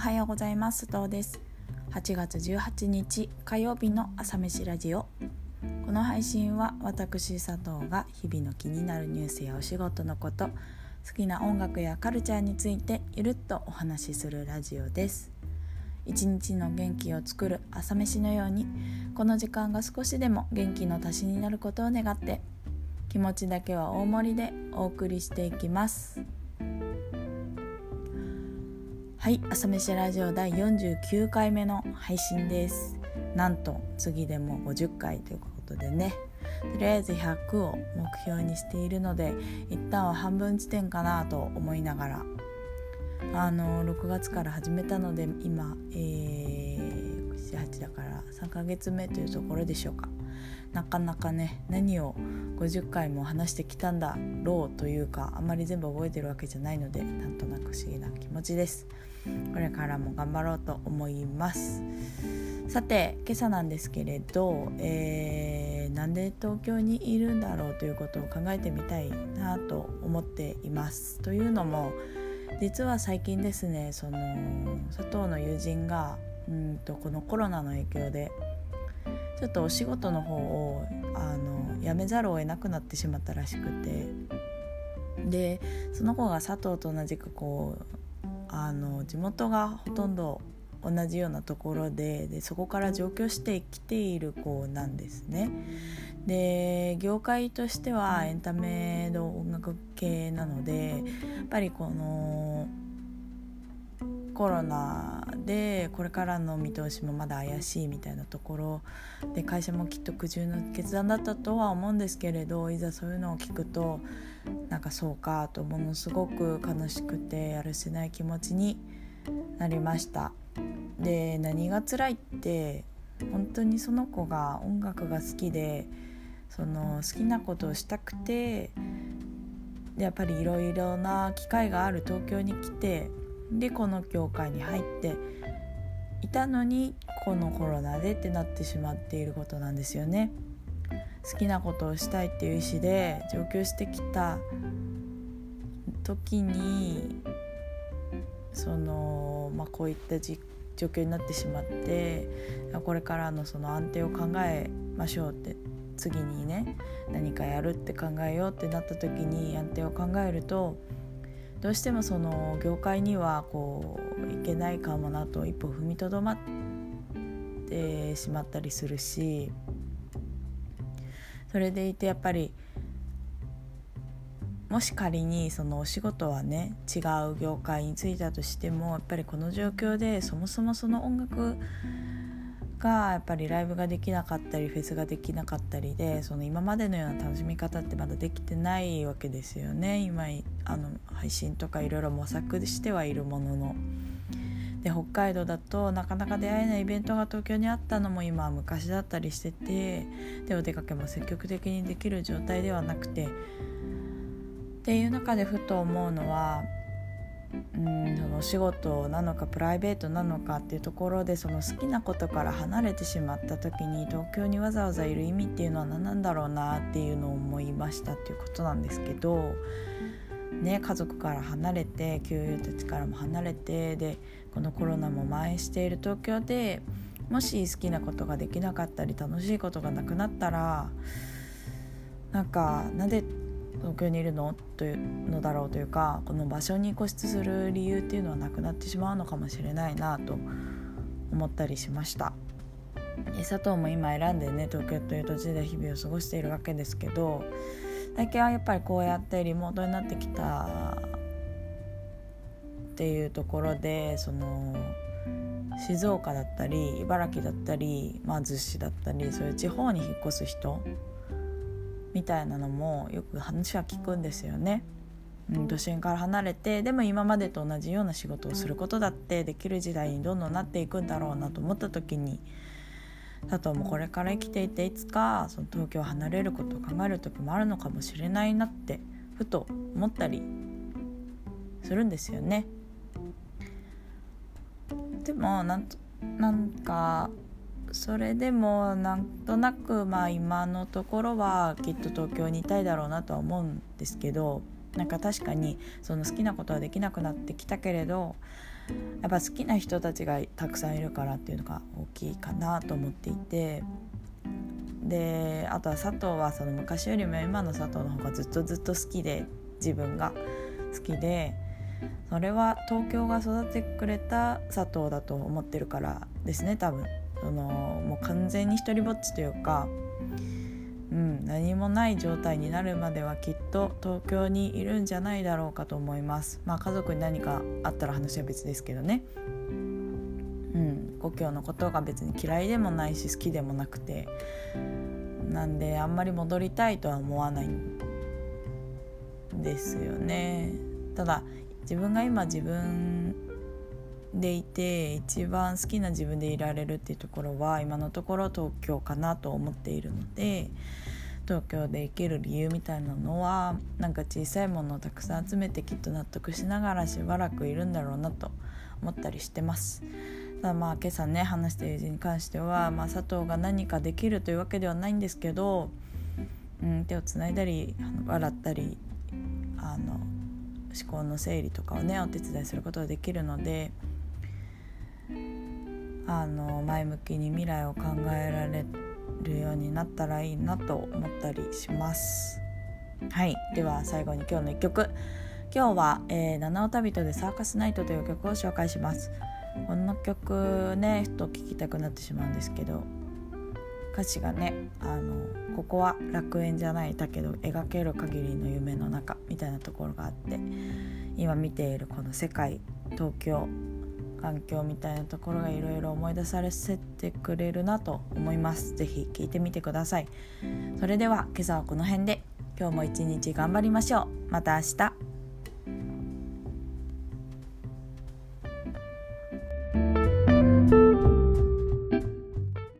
はようございます。どうです。8月18日火曜日の朝飯ラジオ。この配信は私佐藤が日々の気になるニュースやお仕事のこと好きな音楽やカルチャーについてゆるっとお話しするラジオです。一日の元気を作る朝飯のようにこの時間が少しでも元気の足しになることを願って気持ちだけは大盛りでお送りしていきます。はい朝飯ラジオ第49回目の配信です。なんと次でも50回ということでね。とりあえず100を目標にしているので一旦は半分地点かなと思いながらあの6月から始めたので今、えー、78だから3ヶ月目というところでしょうか。なかなかね何を50回も話してきたんだろうというかあまり全部覚えてるわけじゃないのでなんとなく不思議な気持ちです。これからも頑張ろうと思います。さて今朝なんですけれど、えー、なんで東京にいるんだろうということを考えてみたいなと思っています。というのも実は最近ですねその佐藤の友人がうんとこのコロナの影響でちょっとお仕事の方をあの辞めざるを得なくなってしまったらしくてでその子が佐藤と同じくこうあの地元がほとんど同じようなところででそこから上京してきている子なんですね。で業界としてはエンタメの音楽系なのでやっぱりこのコロナでこれからの見通しもまだ怪しいみたいなところで会社もきっと苦渋の決断だったとは思うんですけれどいざそういうのを聞くとなんかそうかとものすごく悲しくてやるせない気持ちになりましたで何が辛いって本当にその子が音楽が好きでその好きなことをしたくてやっぱりいろいろな機会がある東京に来てでこの教会に入っていたのにこのコロナでってなってしまっていることなんですよね。好きなことをしたいっていう意思で上京してきた時にその、まあ、こういった状況になってしまってこれからのその安定を考えましょうって次にね何かやるって考えようってなった時に安定を考えるとどうしてもその業界にはこういけないかもなと一歩踏みとどまってしまったりするしそれでいてやっぱりもし仮にそのお仕事はね違う業界に就いたとしてもやっぱりこの状況でそもそもその音楽がやっぱりライブができなかったりフェスができなかったりでその今までのような楽しみ方ってまだできてないわけですよね今あの配信とかいろいろ模索してはいるものの。で北海道だとなかなか出会えないイベントが東京にあったのも今は昔だったりしててでお出かけも積極的にできる状態ではなくてっていう中でふと思うのはうんそのお仕事なのかプライベートなのかっていうところでその好きなことから離れてしまった時に東京にわざわざいる意味っていうのは何なんだろうなっていうのを思いましたっていうことなんですけど、ね、家族から離れて給友たちからも離れてでこのコロナも蔓延している東京でもし好きなことができなかったり楽しいことがなくなったらなんかなんで東京にいるの？というのだろうというかこの場所に固執する理由っていうのはなくなってしまうのかもしれないなと思ったりしました。佐藤も今選んでね東京という土地で日々を過ごしているわけですけど最近はやっぱりこうやってリモートになってきたっていうところでその静岡だったり茨城だったり、まあ、逗子だったりそういう地方に引っ越す人みたいなのもよく話は聞くんですよね。うん、都心から離れてでも今までと同じような仕事をすることだってできる時代にどんどんなっていくんだろうなと思った時に佐藤もこれから生きていていつかその東京を離れることを考える時もあるのかもしれないなってふと思ったりするんですよね。でもなんとなんかそれでもなんとなくまあ今のところはきっと東京にいたいだろうなとは思うんですけどなんか確かにその好きなことはできなくなってきたけれどやっぱ好きな人たちがたくさんいるからっていうのが大きいかなと思っていて。であとは佐藤はその昔よりも今の佐藤の方がずっとずっと好きで自分が好きでそれは東京が育ててくれた佐藤だと思ってるからですね多分。そのもう完全に一人ぼっちというか、うん、何もない状態になるまではきっと東京にいるんじゃないだろうかと思います。まあ家族に何かあったら話は別ですけどね。うん故郷のことが別に嫌いでもないし好きでもなくて。なんであんまり戻りたいとは思わないんですよね。ただ自分が今自分でいて一番好きな自分でいられるっていうところは今のところ東京かなと思っているので東京で生きる理由みたいなのはなんか小さいものをたくさん集めてきっと納得しながらしばらくいるんだろうなと思ったりしてます。ただまあ今朝ね話した友人に関しては、まあ、佐藤が何かできるというわけではないんですけど、うん、手をつないだり笑ったりあの思考の整理とかをねお手伝いすることができるのであの前向きに未来を考えられるようになったらいいなと思ったりします。はい。では最後に今日の1曲。今日は、えー、七尾旅人でサーカスナイトという曲を紹介します。この曲ねふと聴きたくなってしまうんですけど歌詞がねあのここは楽園じゃないだけど描ける限りの夢の中みたいなところがあって今見ているこの世界東京環境みたいなところがいろいろ思い出させてくれるなと思います。是非聴いてみてください。それでは今朝はこの辺で。今日も一日頑張りましょう。また明日。